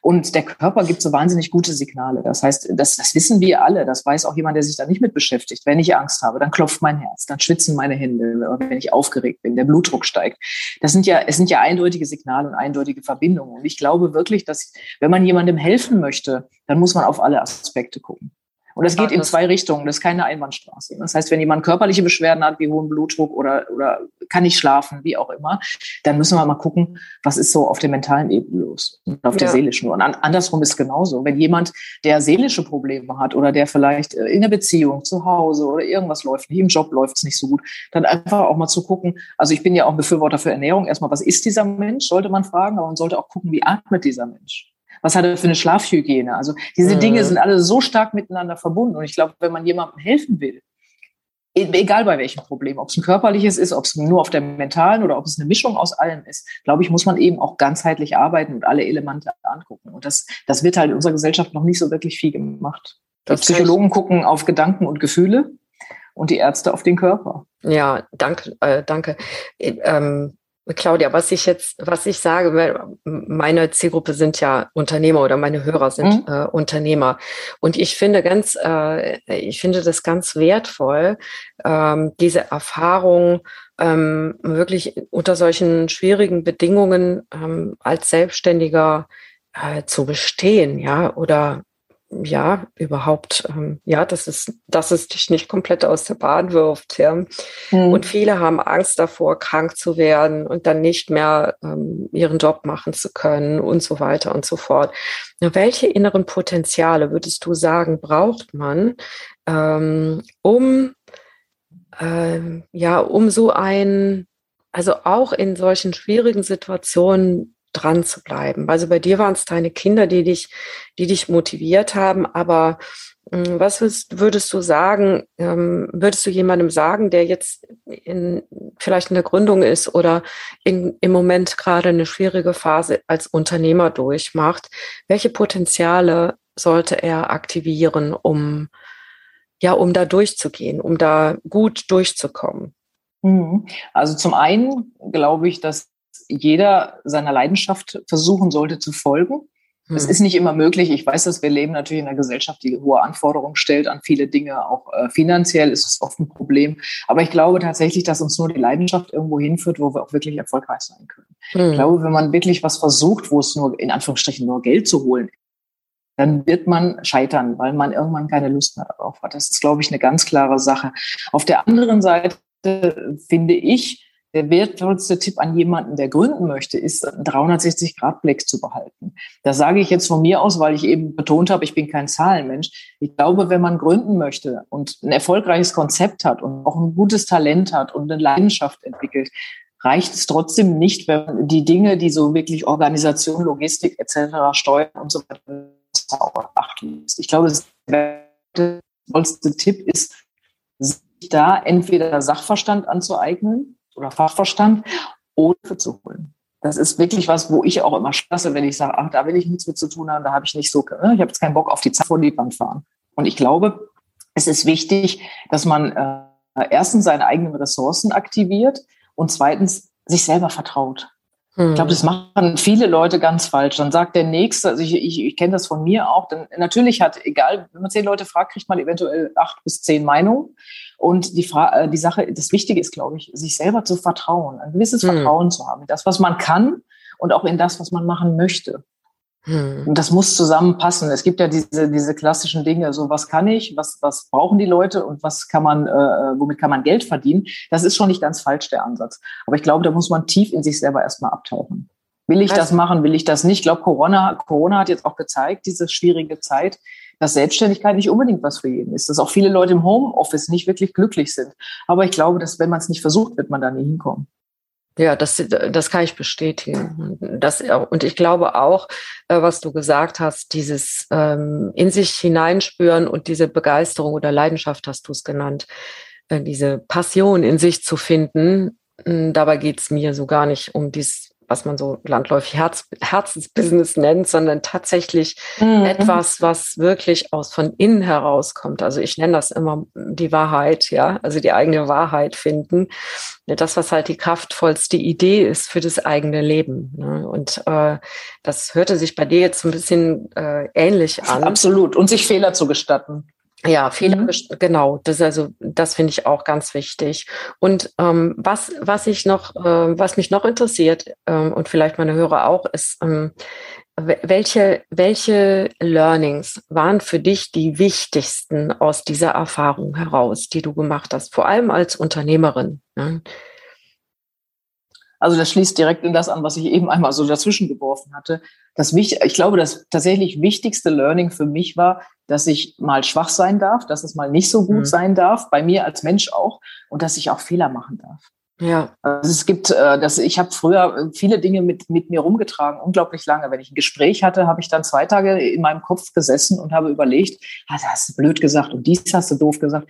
A: Und der Körper gibt so wahnsinnig gute Signale. Das heißt, das, das wissen wir alle. Das weiß auch jemand, der sich da nicht mit beschäftigt. Wenn ich Angst habe, dann klopft mein Herz, dann schwitzen meine Hände, wenn ich aufgeregt bin, der Blutdruck steigt. Das sind ja, es sind ja eindeutige Signale und eindeutige Verbindungen. Und ich glaube wirklich, dass wenn man jemandem helfen möchte, dann muss man auf alle Aspekte gucken. Und das geht in zwei Richtungen. Das ist keine Einbahnstraße. Das heißt, wenn jemand körperliche Beschwerden hat, wie hohen Blutdruck oder, oder kann nicht schlafen, wie auch immer, dann müssen wir mal gucken, was ist so auf der mentalen Ebene los und auf ja. der seelischen. Und an, andersrum ist genauso. Wenn jemand, der seelische Probleme hat oder der vielleicht äh, in der Beziehung, zu Hause oder irgendwas läuft nicht, im Job läuft es nicht so gut, dann einfach auch mal zu gucken. Also ich bin ja auch Befürworter für Ernährung. Erstmal, was ist dieser Mensch, sollte man fragen, aber man sollte auch gucken, wie atmet dieser Mensch was hat er für eine Schlafhygiene? Also diese mhm. Dinge sind alle so stark miteinander verbunden. Und ich glaube, wenn man jemandem helfen will, e-, egal bei welchem Problem, ob es ein körperliches ist, ob es nur auf der mentalen oder ob es eine Mischung aus allem ist, glaube ich, muss man eben auch ganzheitlich arbeiten und alle Elemente angucken. Und das, das wird halt in unserer Gesellschaft noch nicht so wirklich viel gemacht. Die Psychologen gucken auf Gedanken und Gefühle und die Ärzte auf den Körper.
B: Ja, danke, äh, danke. Ähm, Claudia, was ich jetzt, was ich sage, meine Zielgruppe sind ja Unternehmer oder meine Hörer sind mhm. äh, Unternehmer. Und ich finde ganz, äh, ich finde das ganz wertvoll, ähm, diese Erfahrung ähm, wirklich unter solchen schwierigen Bedingungen ähm, als Selbstständiger äh, zu bestehen, ja, oder ja, überhaupt, ähm, ja, dass es, dass es dich nicht komplett aus der Bahn wirft. Ja. Mhm. Und viele haben Angst davor, krank zu werden und dann nicht mehr ähm, ihren Job machen zu können und so weiter und so fort. welche inneren Potenziale würdest du sagen, braucht man, ähm, um ähm, ja, um so ein, also auch in solchen schwierigen Situationen dran zu bleiben. Also bei dir waren es deine Kinder, die dich, die dich motiviert haben, aber hm, was würdest du sagen, ähm, würdest du jemandem sagen, der jetzt in, vielleicht in der Gründung ist oder in, im Moment gerade eine schwierige Phase als Unternehmer durchmacht, welche Potenziale sollte er aktivieren, um, ja, um da durchzugehen, um da gut durchzukommen?
A: Mhm. Also zum einen glaube ich, dass jeder seiner Leidenschaft versuchen sollte zu folgen. Es hm. ist nicht immer möglich. Ich weiß, dass wir leben natürlich in einer Gesellschaft, die hohe Anforderungen stellt an viele Dinge. Auch äh, finanziell ist es oft ein Problem. Aber ich glaube tatsächlich, dass uns nur die Leidenschaft irgendwo hinführt, wo wir auch wirklich erfolgreich sein können. Mhm. Ich hm. glaube, wenn man wirklich was versucht, wo es nur in Anführungsstrichen nur Geld zu holen dann wird man scheitern, weil man irgendwann keine Lust mehr darauf hat. Das ist, glaube ich, eine ganz klare Sache. Auf der anderen Seite finde ich, der wertvollste Tipp an jemanden, der gründen möchte, ist, einen 360-Grad-Blick zu behalten. Das sage ich jetzt von mir aus, weil ich eben betont habe, ich bin kein Zahlenmensch. Ich glaube, wenn man gründen möchte und ein erfolgreiches Konzept hat und auch ein gutes Talent hat und eine Leidenschaft entwickelt, reicht es trotzdem nicht, wenn man die Dinge, die so wirklich Organisation, Logistik etc., Steuern und so weiter achten Ich glaube, der wertvollste Tipp ist, sich da entweder Sachverstand anzueignen oder Fachverstand oder zu holen. Das ist wirklich was, wo ich auch immer spaße, wenn ich sage, ach, da will ich nichts mit zu tun haben, da habe ich nicht so, ne, ich habe jetzt keinen Bock auf die Zeit vor die Wand fahren. Und ich glaube, es ist wichtig, dass man äh, erstens seine eigenen Ressourcen aktiviert und zweitens sich selber vertraut. Ich glaube, das machen viele Leute ganz falsch. Dann sagt der Nächste, also ich, ich, ich kenne das von mir auch, denn natürlich hat, egal, wenn man zehn Leute fragt, kriegt man eventuell acht bis zehn Meinungen. Und die, Fra äh, die Sache, das Wichtige ist, glaube ich, sich selber zu vertrauen, ein gewisses hm. Vertrauen zu haben. Das, was man kann und auch in das, was man machen möchte. Hm. Und das muss zusammenpassen. Es gibt ja diese, diese klassischen Dinge, so was kann ich, was, was brauchen die Leute und was kann man, äh, womit kann man Geld verdienen. Das ist schon nicht ganz falsch, der Ansatz. Aber ich glaube, da muss man tief in sich selber erstmal abtauchen. Will ich also, das machen, will ich das nicht? Ich glaube, Corona, Corona hat jetzt auch gezeigt, diese schwierige Zeit, dass Selbstständigkeit nicht unbedingt was für jeden ist. Dass auch viele Leute im Homeoffice nicht wirklich glücklich sind. Aber ich glaube, dass wenn man es nicht versucht, wird man da nie hinkommen.
B: Ja, das, das kann ich bestätigen. Das, und ich glaube auch, äh, was du gesagt hast, dieses ähm, in sich hineinspüren und diese Begeisterung oder Leidenschaft hast du es genannt, äh, diese Passion in sich zu finden. Dabei geht es mir so gar nicht um dieses was man so landläufig Herz, Herzensbusiness nennt, sondern tatsächlich mhm. etwas, was wirklich aus von innen herauskommt. Also ich nenne das immer die Wahrheit, ja, also die eigene Wahrheit finden. Das, was halt die kraftvollste Idee ist für das eigene Leben. Ne? Und äh, das hörte sich bei dir jetzt ein bisschen äh, ähnlich an.
A: Absolut. Und sich Fehler zu gestatten.
B: Ja, Fehler, mhm. genau. Das also, das finde ich auch ganz wichtig. Und ähm, was, was ich noch, äh, was mich noch interessiert ähm, und vielleicht meine Hörer auch, ist, ähm, welche, welche Learnings waren für dich die wichtigsten aus dieser Erfahrung heraus, die du gemacht hast, vor allem als Unternehmerin? Ne?
A: Also das schließt direkt in das an, was ich eben einmal so dazwischen geworfen hatte. Das, ich glaube, das tatsächlich wichtigste Learning für mich war, dass ich mal schwach sein darf, dass es mal nicht so gut mhm. sein darf, bei mir als Mensch auch, und dass ich auch Fehler machen darf. Ja. Also es gibt, äh, das, ich habe früher äh, viele Dinge mit, mit mir rumgetragen, unglaublich lange. Wenn ich ein Gespräch hatte, habe ich dann zwei Tage in meinem Kopf gesessen und habe überlegt, ah, das hast du blöd gesagt und dies hast du doof gesagt.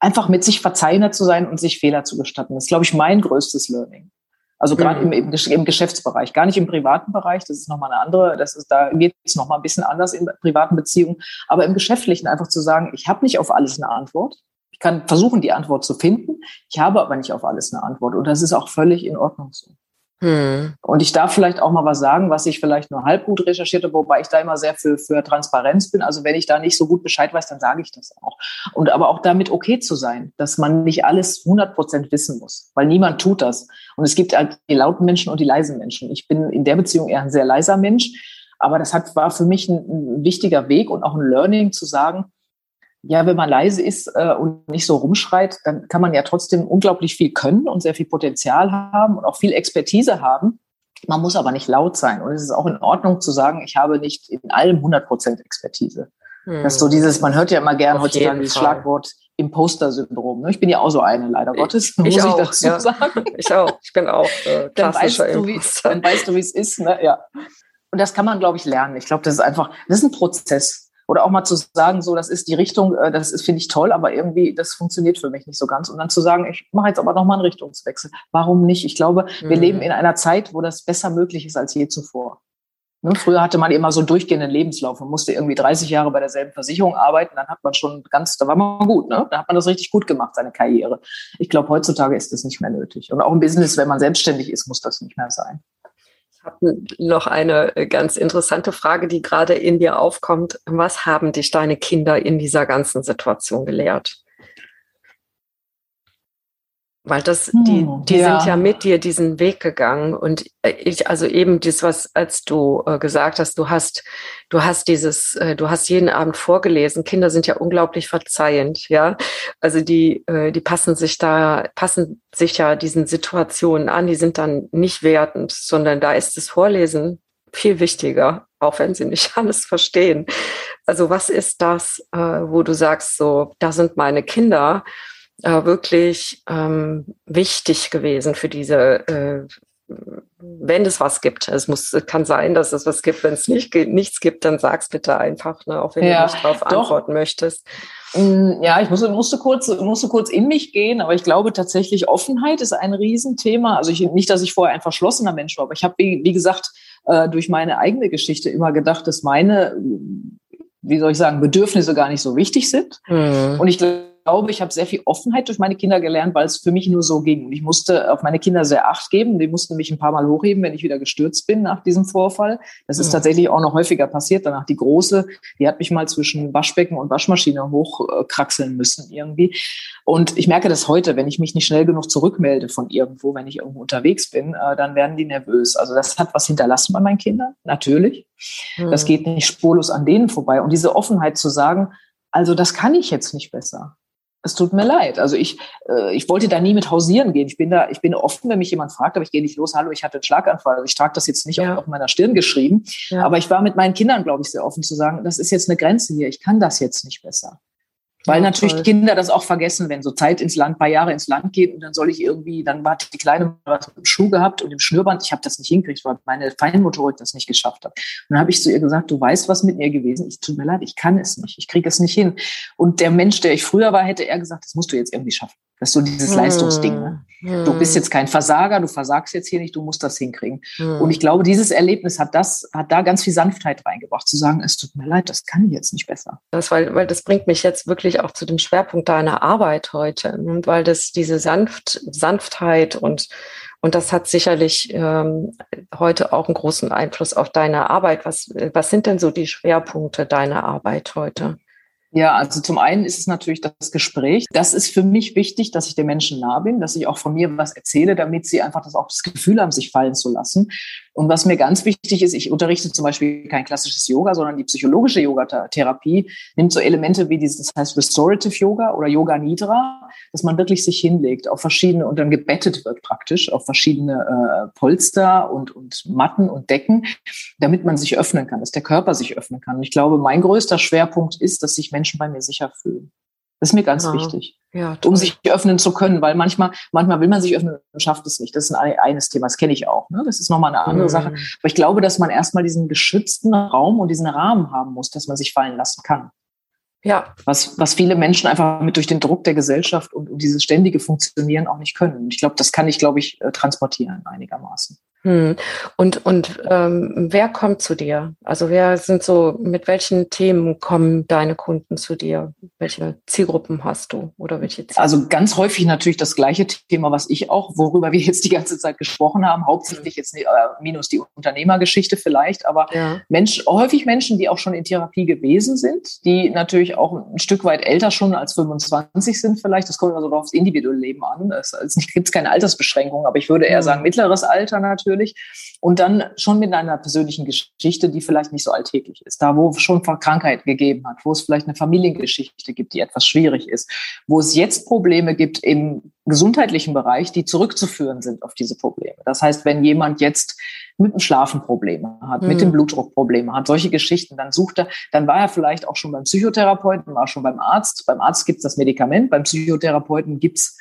A: Einfach mit sich verzeihender zu sein und sich Fehler zu gestatten. Das ist, glaube ich, mein größtes Learning. Also gerade mhm. im, im, Geschäftsbereich, gar nicht im privaten Bereich, das ist nochmal eine andere, das ist, da geht es nochmal ein bisschen anders in privaten Beziehungen, aber im Geschäftlichen einfach zu sagen, ich habe nicht auf alles eine Antwort. Ich kann versuchen, die Antwort zu finden, ich habe aber nicht auf alles eine Antwort und das ist auch völlig in Ordnung so. Hm. Und ich darf vielleicht auch mal was sagen, was ich vielleicht nur halb gut recherchierte, wobei ich da immer sehr für, für Transparenz bin. Also wenn ich da nicht so gut Bescheid weiß, dann sage ich das auch. Und aber auch damit okay zu sein, dass man nicht alles 100 Prozent wissen muss, weil niemand tut das. Und es gibt halt die lauten Menschen und die leisen Menschen. Ich bin in der Beziehung eher ein sehr leiser Mensch. Aber das hat, war für mich ein, ein wichtiger Weg und auch ein Learning zu sagen, ja, wenn man leise ist äh, und nicht so rumschreit, dann kann man ja trotzdem unglaublich viel können und sehr viel Potenzial haben und auch viel Expertise haben. Man muss aber nicht laut sein. Und es ist auch in Ordnung zu sagen, ich habe nicht in allem 100 Prozent Expertise. Hm. Das ist so dieses, man hört ja immer gern heutzutage dieses Schlagwort Imposter-Syndrom. Ne? Ich bin ja auch so eine, leider Gottes,
B: ich, muss ich, auch, dazu ja. sagen. Ich auch. Ich bin auch äh, klassischer
A: dann weißt, du, dann weißt du, wie es ist. Ne? Ja. Und das kann man, glaube ich, lernen. Ich glaube, das ist einfach, das ist ein Prozess. Oder auch mal zu sagen, so, das ist die Richtung, äh, das ist, finde ich toll, aber irgendwie, das funktioniert für mich nicht so ganz. Und dann zu sagen, ich mache jetzt aber nochmal einen Richtungswechsel. Warum nicht? Ich glaube, mhm. wir leben in einer Zeit, wo das besser möglich ist als je zuvor. Ne? Früher hatte man immer so einen durchgehenden Lebenslauf. Man musste irgendwie 30 Jahre bei derselben Versicherung arbeiten, dann hat man schon ganz, da war man gut, ne? Da hat man das richtig gut gemacht, seine Karriere. Ich glaube, heutzutage ist das nicht mehr nötig. Und auch im Business, wenn man selbstständig ist, muss das nicht mehr sein
B: habe noch eine äh, ganz interessante Frage, die gerade in dir aufkommt. Was haben dich deine Kinder in dieser ganzen Situation gelehrt? Weil das, die, hm, die ja. sind ja mit dir diesen Weg gegangen. Und äh, ich, also eben das, was, als du äh, gesagt hast, du hast, du hast dieses, äh, du hast jeden Abend vorgelesen. Kinder sind ja unglaublich verzeihend, ja. Also die, äh, die passen sich da, passen sich ja diesen Situationen an, die sind dann nicht wertend, sondern da ist das Vorlesen viel wichtiger, auch wenn sie nicht alles verstehen. Also was ist das, äh, wo du sagst, so, da sind meine Kinder, äh, wirklich ähm, wichtig gewesen für diese, äh, wenn es was gibt. Es muss, kann sein, dass es was gibt. Wenn es nicht, nichts gibt, dann sag's bitte einfach, ne, auch wenn ja, du nicht darauf antworten möchtest.
A: Mm, ja, ich musste, musste, kurz, musste kurz in mich gehen, aber ich glaube tatsächlich, Offenheit ist ein Riesenthema. Also ich, nicht, dass ich vorher ein verschlossener Mensch war, aber ich habe, wie, wie gesagt, äh, durch meine eigene Geschichte immer gedacht, dass meine, wie soll ich sagen, Bedürfnisse gar nicht so wichtig sind. Mhm. Und ich glaube, glaube, ich habe sehr viel Offenheit durch meine Kinder gelernt, weil es für mich nur so ging. Ich musste auf meine Kinder sehr Acht geben. Die mussten mich ein paar Mal hochheben, wenn ich wieder gestürzt bin nach diesem Vorfall. Das ist mhm. tatsächlich auch noch häufiger passiert. Danach die Große, die hat mich mal zwischen Waschbecken und Waschmaschine hochkraxeln müssen irgendwie. Und ich merke das heute, wenn ich mich nicht schnell genug zurückmelde von irgendwo, wenn ich irgendwo unterwegs bin, äh, dann werden die nervös. Also das hat was hinterlassen bei meinen Kindern, natürlich. Mhm. Das geht nicht spurlos an denen vorbei. Und diese Offenheit zu sagen, also das kann ich jetzt nicht besser es tut mir leid. Also ich, äh, ich wollte da nie mit hausieren gehen. Ich bin da, ich bin offen, wenn mich jemand fragt, aber ich gehe nicht los, hallo, ich hatte einen Schlaganfall. Also ich trage das jetzt nicht ja. auf meiner Stirn geschrieben. Ja. Aber ich war mit meinen Kindern, glaube ich, sehr offen zu sagen, das ist jetzt eine Grenze hier. Ich kann das jetzt nicht besser. Weil ja, natürlich toll. Kinder das auch vergessen, wenn so Zeit ins Land, paar Jahre ins Land geht und dann soll ich irgendwie, dann war die Kleine was mit dem Schuh gehabt und dem Schnürband, ich habe das nicht hingekriegt, weil meine Feinmotorik das nicht geschafft hat. Und dann habe ich zu ihr gesagt, du weißt, was mit mir gewesen ist, tut mir leid, ich kann es nicht, ich kriege es nicht hin. Und der Mensch, der ich früher war, hätte er gesagt, das musst du jetzt irgendwie schaffen. Das ist so dieses hm. Leistungsding. Ne? Hm. Du bist jetzt kein Versager, du versagst jetzt hier nicht, du musst das hinkriegen. Hm. Und ich glaube, dieses Erlebnis hat das, hat da ganz viel Sanftheit reingebracht, zu sagen, es tut mir leid, das kann ich jetzt nicht besser.
B: Das, weil, weil das bringt mich jetzt wirklich auch zu dem Schwerpunkt deiner Arbeit heute. Und weil das diese Sanft, Sanftheit und und das hat sicherlich ähm, heute auch einen großen Einfluss auf deine Arbeit. Was, was sind denn so die Schwerpunkte deiner Arbeit heute?
A: Ja, also zum einen ist es natürlich das Gespräch. Das ist für mich wichtig, dass ich den Menschen nah bin, dass ich auch von mir was erzähle, damit sie einfach das auch das Gefühl haben, sich fallen zu lassen. Und was mir ganz wichtig ist, ich unterrichte zum Beispiel kein klassisches Yoga, sondern die psychologische Yoga-Therapie nimmt so Elemente wie dieses, das heißt Restorative Yoga oder Yoga Nidra, dass man wirklich sich hinlegt auf verschiedene und dann gebettet wird praktisch auf verschiedene äh, Polster und, und Matten und Decken, damit man sich öffnen kann, dass der Körper sich öffnen kann. Und ich glaube, mein größter Schwerpunkt ist, dass sich Menschen bei mir sicher fühlen. Das ist mir ganz ja. wichtig, ja, um sich öffnen zu können, weil manchmal, manchmal will man sich öffnen und schafft es nicht. Das ist ein eines Thema, das kenne ich auch. Ne? Das ist nochmal eine andere mhm. Sache. Aber ich glaube, dass man erstmal diesen geschützten Raum und diesen Rahmen haben muss, dass man sich fallen lassen kann. Ja. Was, was viele Menschen einfach mit durch den Druck der Gesellschaft und, und dieses ständige Funktionieren auch nicht können. Und ich glaube, das kann ich, glaube ich, äh, transportieren einigermaßen.
B: Hm. Und, und ähm, wer kommt zu dir? Also wer sind so, mit welchen Themen kommen deine Kunden zu dir? Welche Zielgruppen hast du oder welche Zielgruppen?
A: Also ganz häufig natürlich das gleiche Thema, was ich auch, worüber wir jetzt die ganze Zeit gesprochen haben, hauptsächlich jetzt äh, minus die Unternehmergeschichte vielleicht, aber ja. Mensch, häufig Menschen, die auch schon in Therapie gewesen sind, die natürlich auch ein Stück weit älter schon als 25 sind vielleicht. Das kommt immer so aufs individuelle Leben an. Es, es gibt keine Altersbeschränkung, aber ich würde eher sagen mittleres Alter natürlich natürlich. Und dann schon mit einer persönlichen Geschichte, die vielleicht nicht so alltäglich ist. Da, wo es schon Krankheit gegeben hat, wo es vielleicht eine Familiengeschichte gibt, die etwas schwierig ist, wo es jetzt Probleme gibt im gesundheitlichen Bereich, die zurückzuführen sind auf diese Probleme. Das heißt, wenn jemand jetzt mit dem Schlafen Probleme hat, mhm. mit dem mhm. Blutdruck Probleme hat, solche Geschichten, dann sucht er, dann war er vielleicht auch schon beim Psychotherapeuten, war schon beim Arzt. Beim Arzt gibt es das Medikament, beim Psychotherapeuten gibt es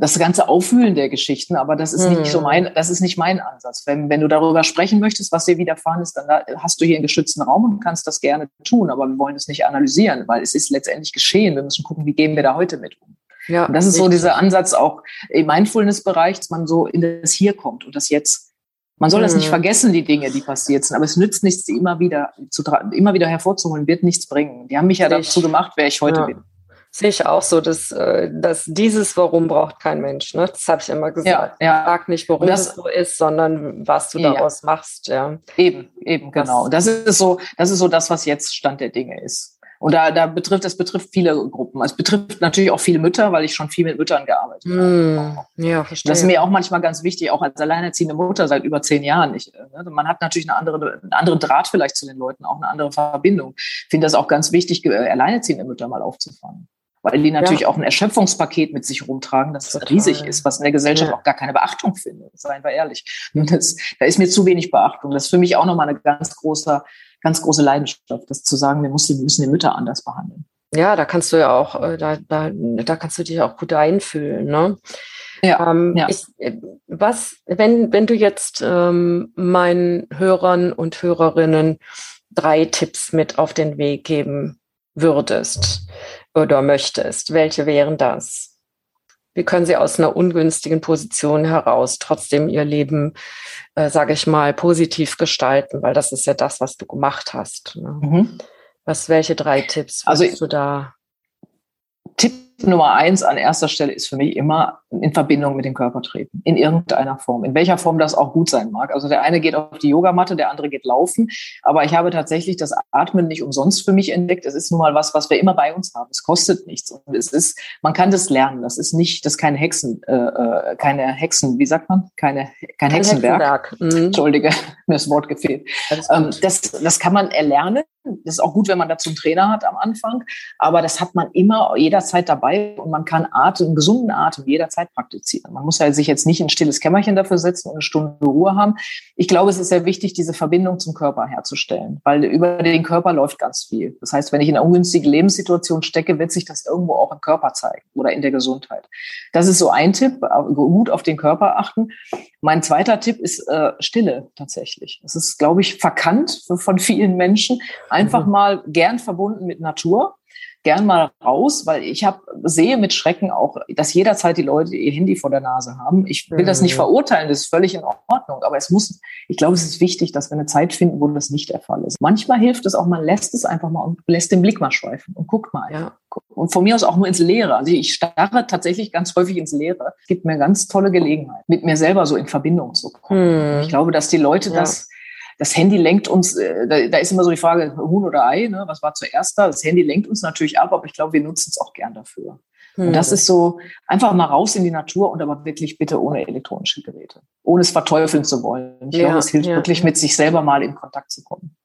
A: das ganze Auffühlen der Geschichten, aber das ist nicht so hm. mein, das ist nicht mein Ansatz. Wenn, wenn du darüber sprechen möchtest, was dir widerfahren ist, dann hast du hier einen geschützten Raum und kannst das gerne tun, aber wir wollen es nicht analysieren, weil es ist letztendlich geschehen. Wir müssen gucken, wie gehen wir da heute mit um. Ja, und das ist richtig. so dieser Ansatz auch im Mindfulness-Bereich, dass man so in das Hier kommt und das Jetzt. Man soll das nicht hm. vergessen, die Dinge, die passiert sind, aber es nützt nichts, die immer wieder zu, immer wieder hervorzuholen, wird nichts bringen. Die haben mich ja dazu gemacht, wer ich heute ja. bin.
B: Sehe ich auch so, dass, äh, dass dieses Warum braucht kein Mensch. Ne? Das habe ich immer gesagt. Ja, ja. Frag nicht, warum das, so ist, sondern was du ja. daraus machst. Ja.
A: Eben, eben, genau. Das ist so, das ist so das, was jetzt Stand der Dinge ist. Und da, da betrifft, das betrifft viele Gruppen. Es betrifft natürlich auch viele Mütter, weil ich schon viel mit Müttern gearbeitet mm, habe. Ja, verstehe. Das ist mir auch manchmal ganz wichtig, auch als alleinerziehende Mutter seit über zehn Jahren. Ich, ne, man hat natürlich eine andere, einen anderen Draht vielleicht zu den Leuten, auch eine andere Verbindung. Ich finde das auch ganz wichtig, alleinerziehende Mütter mal aufzufangen weil die natürlich ja. auch ein Erschöpfungspaket mit sich rumtragen, das Total. riesig ist, was in der Gesellschaft ja. auch gar keine Beachtung findet, seien wir ehrlich. Das, da ist mir zu wenig Beachtung. Das ist für mich auch nochmal eine ganz große, ganz große Leidenschaft, das zu sagen, wir müssen, wir müssen die Mütter anders behandeln.
B: Ja, da kannst du ja auch, äh, da, da, da kannst du dich auch gut einfühlen, ne? Ja, ähm, ja. Ich, was, wenn, wenn du jetzt ähm, meinen Hörern und Hörerinnen drei Tipps mit auf den Weg geben würdest, oder möchtest, welche wären das? Wie können sie aus einer ungünstigen Position heraus trotzdem ihr Leben, äh, sage ich mal, positiv gestalten? Weil das ist ja das, was du gemacht hast. Ne? Mhm. Was, welche drei Tipps
A: also, du da? Tipp Nummer eins an erster Stelle ist für mich immer in Verbindung mit dem Körper treten, in irgendeiner Form, in welcher Form das auch gut sein mag. Also der eine geht auf die Yogamatte, der andere geht laufen, aber ich habe tatsächlich das Atmen nicht umsonst für mich entdeckt. Es ist nun mal was, was wir immer bei uns haben. Es kostet nichts und es ist, man kann das lernen. Das ist nicht, das ist kein Hexen, äh, äh keine Hexen, wie sagt man, keine, kein, kein Hexenwerk. Hexenwerk. Mhm. Entschuldige, mir das Wort gefehlt. Ähm, das, das kann man erlernen. Das ist auch gut, wenn man dazu einen Trainer hat am Anfang, aber das hat man immer jederzeit dabei und man kann Atem, einen gesunden Atem jederzeit praktizieren. Man muss ja sich jetzt nicht in ein stilles Kämmerchen dafür setzen und eine Stunde Ruhe haben. Ich glaube, es ist sehr wichtig, diese Verbindung zum Körper herzustellen, weil über den Körper läuft ganz viel. Das heißt, wenn ich in einer ungünstigen Lebenssituation stecke, wird sich das irgendwo auch im Körper zeigen oder in der Gesundheit. Das ist so ein Tipp, gut auf den Körper achten. Mein zweiter Tipp ist äh, Stille tatsächlich. Das ist, glaube ich, verkannt von vielen Menschen. Einfach mhm. mal gern verbunden mit Natur gern mal raus, weil ich habe sehe mit Schrecken auch, dass jederzeit die Leute ihr Handy vor der Nase haben. Ich will mhm. das nicht mhm. verurteilen, das ist völlig in Ordnung, aber es muss, ich glaube, es ist wichtig, dass wir eine Zeit finden, wo das nicht der Fall ist. Manchmal hilft es auch, man lässt es einfach mal und lässt den Blick mal schweifen und guckt mal. Ja. Und von mir aus auch nur ins Leere. Also ich starre tatsächlich ganz häufig ins Leere. Es gibt mir ganz tolle Gelegenheit, mit mir selber so in Verbindung zu kommen. Mhm. Ich glaube, dass die Leute ja. das das Handy lenkt uns, äh, da, da, ist immer so die Frage, Huhn oder Ei, ne? was war zuerst da? Das Handy lenkt uns natürlich ab, aber ich glaube, wir nutzen es auch gern dafür. Hm. Und das ist so, einfach mal raus in die Natur und aber wirklich bitte ohne elektronische Geräte. Ohne es verteufeln zu wollen. Ich ja, glaube, es hilft ja, wirklich, ja. mit sich selber mal in Kontakt zu kommen.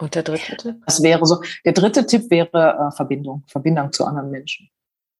B: Und der dritte Tipp?
A: Das wäre so, der dritte Tipp wäre äh, Verbindung, Verbindung zu anderen Menschen.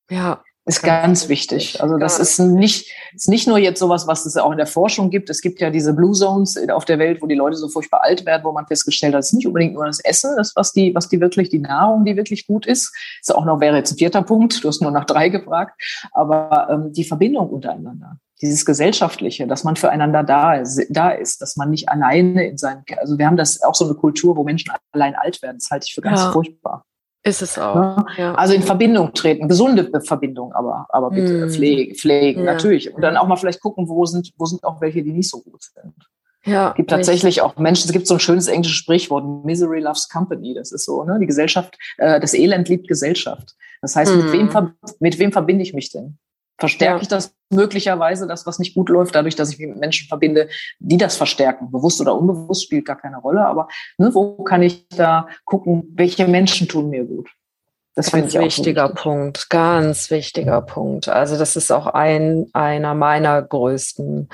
B: Ja,
A: ist ganz wichtig. Also das ist nicht, ist nicht nur jetzt sowas, was es auch in der Forschung gibt. Es gibt ja diese Blue Zones auf der Welt, wo die Leute so furchtbar alt werden, wo man festgestellt hat, es ist nicht unbedingt nur das Essen, das, was die, was die wirklich, die Nahrung, die wirklich gut ist. Ist auch noch, wäre jetzt ein vierter Punkt. Du hast nur nach drei gefragt. Aber ähm, die Verbindung untereinander. Dieses Gesellschaftliche, dass man füreinander da ist, da ist, dass man nicht alleine in seinem, also wir haben das auch so eine Kultur, wo Menschen allein alt werden. Das halte ich für ganz ja. furchtbar.
B: Ist es auch. Ja?
A: Ja. Also in Verbindung treten, gesunde Verbindung, aber, aber bitte mm. pflegen, pflegen ja. natürlich. Und dann auch mal vielleicht gucken, wo sind, wo sind auch welche, die nicht so gut sind. Ja, es gibt tatsächlich auch Menschen, es gibt so ein schönes englisches Sprichwort, Misery loves company. Das ist so, ne? Die Gesellschaft, äh, das Elend liebt Gesellschaft. Das heißt, mm. mit, wem, mhm. mit wem verbinde ich mich denn? Verstärke ja. ich das möglicherweise, das, was nicht gut läuft, dadurch, dass ich mich mit Menschen verbinde, die das verstärken. Bewusst oder unbewusst spielt gar keine Rolle, aber ne, wo kann ich da gucken, welche Menschen tun mir gut?
B: Das ganz wichtiger wichtig. Punkt, ganz wichtiger Punkt. Also das ist auch ein einer meiner größten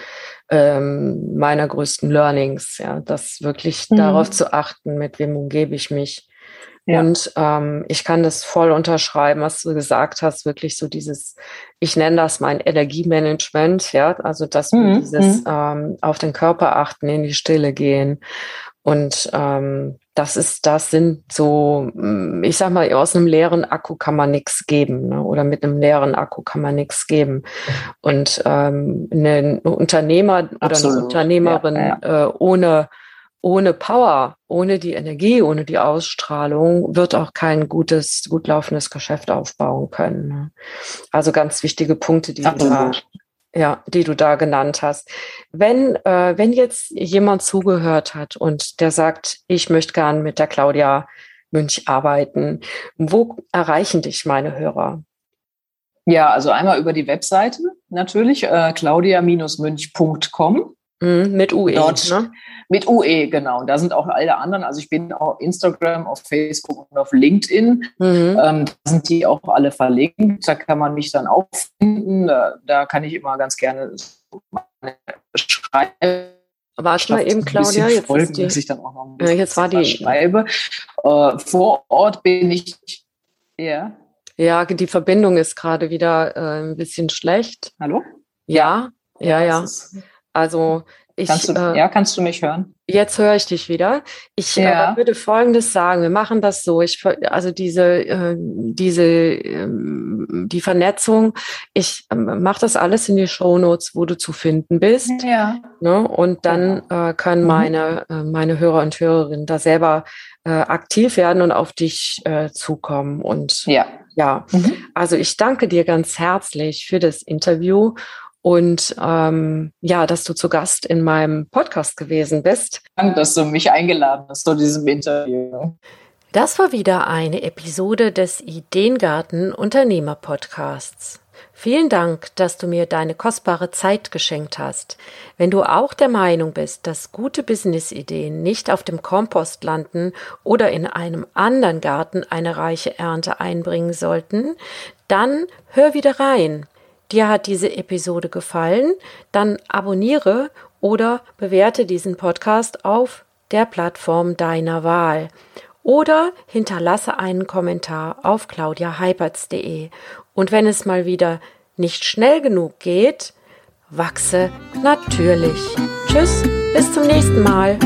B: ähm, meiner größten Learnings, ja, das wirklich mhm. darauf zu achten, mit wem umgebe ich mich, ja. Und ähm, ich kann das voll unterschreiben, was du gesagt hast, wirklich so dieses, ich nenne das mein Energiemanagement, ja, also dass mhm. wir dieses mhm. ähm, auf den Körper achten, in die Stille gehen. Und ähm, das ist, das sind so, mm, ich sag mal, aus einem leeren Akku kann man nichts geben, ne? oder mit einem leeren Akku kann man nichts geben. Und ähm, ein Unternehmer oder Absolut. eine Unternehmerin ja, ja. Äh, ohne ohne Power, ohne die Energie, ohne die Ausstrahlung wird auch kein gutes, gut laufendes Geschäft aufbauen können. Ne? Also ganz wichtige Punkte, die du da, ja, die du da genannt hast. Wenn, äh, wenn jetzt jemand zugehört hat und der sagt, ich möchte gern mit der Claudia Münch arbeiten. Wo erreichen dich meine Hörer?
A: Ja, also einmal über die Webseite natürlich, äh, claudia-münch.com.
B: Mhm, mit UE, Dort, ne?
A: Mit UE, genau. Da sind auch alle anderen. Also ich bin auf Instagram, auf Facebook und auf LinkedIn. Mhm. Ähm, da sind die auch alle verlinkt. Da kann man mich dann auch finden. Da, da kann ich immer ganz gerne schreiben.
B: Warte mal eben, Claudia. Jetzt,
A: folgen, die, ich dann auch noch
B: ein jetzt war die,
A: schreibe. Äh, vor Ort bin ich, ja.
B: Ja, die Verbindung ist gerade wieder äh, ein bisschen schlecht.
A: Hallo?
B: Ja, ja, ja. ja. Also ich,
A: kannst du, äh, ja, kannst du mich hören?
B: Jetzt höre ich dich wieder. Ich ja. äh, würde Folgendes sagen. Wir machen das so. Ich, also diese, äh, diese, äh, die Vernetzung. Ich äh, mache das alles in die Show Notes, wo du zu finden bist.
A: Ja.
B: Ne? Und dann äh, können mhm. meine, äh, meine Hörer und Hörerinnen da selber äh, aktiv werden und auf dich zukommen. Und
A: ja,
B: ja. Mhm. Also ich danke dir ganz herzlich für das Interview und ähm, ja, dass du zu Gast in meinem Podcast gewesen bist.
A: Danke, dass du mich eingeladen hast zu diesem Interview.
B: Das war wieder eine Episode des Ideengarten Unternehmer Podcasts. Vielen Dank, dass du mir deine kostbare Zeit geschenkt hast. Wenn du auch der Meinung bist, dass gute Businessideen nicht auf dem Kompost landen oder in einem anderen Garten eine reiche Ernte einbringen sollten, dann hör wieder rein dir hat diese Episode gefallen, dann abonniere oder bewerte diesen Podcast auf der Plattform deiner Wahl oder hinterlasse einen Kommentar auf claudiaheiberts.de. Und wenn es mal wieder nicht schnell genug geht, wachse natürlich. Tschüss, bis zum nächsten Mal.